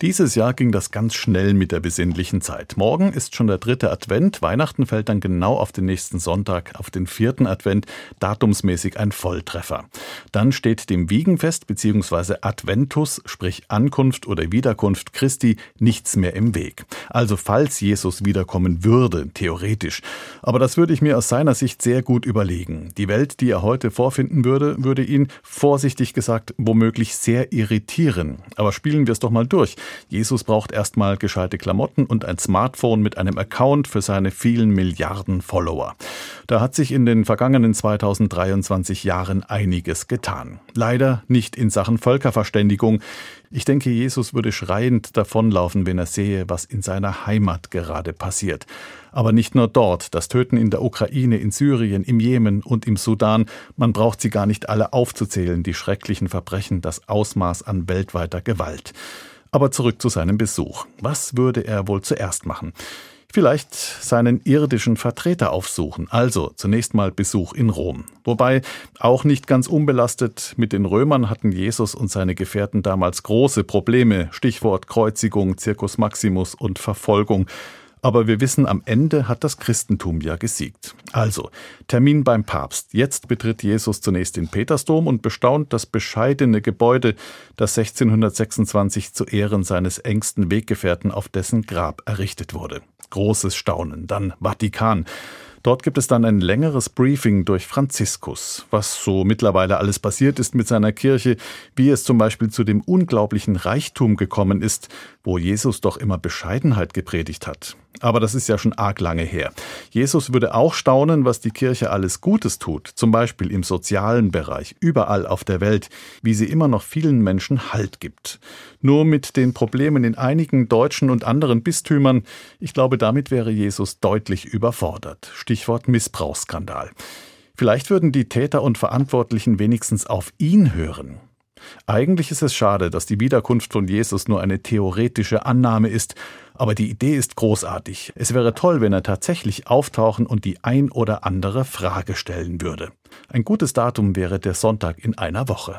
Dieses Jahr ging das ganz schnell mit der besinnlichen Zeit. Morgen ist schon der dritte Advent. Weihnachten fällt dann genau auf den nächsten Sonntag, auf den vierten Advent, datumsmäßig ein Volltreffer. Dann steht dem Wiegenfest bzw. Adventus, sprich Ankunft oder Wiederkunft Christi, nichts mehr im Weg. Also falls Jesus wiederkommen würde, theoretisch. Aber das würde ich mir aus seiner Sicht sehr gut überlegen. Die Welt, die er heute vorfinden würde, würde ihn, vorsichtig gesagt, womöglich sehr irritieren. Aber spielen wir es doch mal durch. Jesus braucht erstmal gescheite Klamotten und ein Smartphone mit einem Account für seine vielen Milliarden Follower. Da hat sich in den vergangenen 2023 Jahren einiges getan. Leider nicht in Sachen Völkerverständigung. Ich denke, Jesus würde schreiend davonlaufen, wenn er sehe, was in seiner Heimat gerade passiert. Aber nicht nur dort, das Töten in der Ukraine, in Syrien, im Jemen und im Sudan, man braucht sie gar nicht alle aufzuzählen, die schrecklichen Verbrechen, das Ausmaß an weltweiter Gewalt. Aber zurück zu seinem Besuch. Was würde er wohl zuerst machen? Vielleicht seinen irdischen Vertreter aufsuchen, also zunächst mal Besuch in Rom. Wobei auch nicht ganz unbelastet, mit den Römern hatten Jesus und seine Gefährten damals große Probleme, Stichwort Kreuzigung, Circus Maximus und Verfolgung. Aber wir wissen, am Ende hat das Christentum ja gesiegt. Also, Termin beim Papst. Jetzt betritt Jesus zunächst den Petersdom und bestaunt das bescheidene Gebäude, das 1626 zu Ehren seines engsten Weggefährten auf dessen Grab errichtet wurde. Großes Staunen. Dann Vatikan. Dort gibt es dann ein längeres Briefing durch Franziskus, was so mittlerweile alles passiert ist mit seiner Kirche, wie es zum Beispiel zu dem unglaublichen Reichtum gekommen ist, wo Jesus doch immer Bescheidenheit gepredigt hat. Aber das ist ja schon arg lange her. Jesus würde auch staunen, was die Kirche alles Gutes tut, zum Beispiel im sozialen Bereich, überall auf der Welt, wie sie immer noch vielen Menschen Halt gibt. Nur mit den Problemen in einigen deutschen und anderen Bistümern, ich glaube, damit wäre Jesus deutlich überfordert. Stichwort Missbrauchsskandal. Vielleicht würden die Täter und Verantwortlichen wenigstens auf ihn hören. Eigentlich ist es schade, dass die Wiederkunft von Jesus nur eine theoretische Annahme ist, aber die Idee ist großartig. Es wäre toll, wenn er tatsächlich auftauchen und die ein oder andere Frage stellen würde. Ein gutes Datum wäre der Sonntag in einer Woche.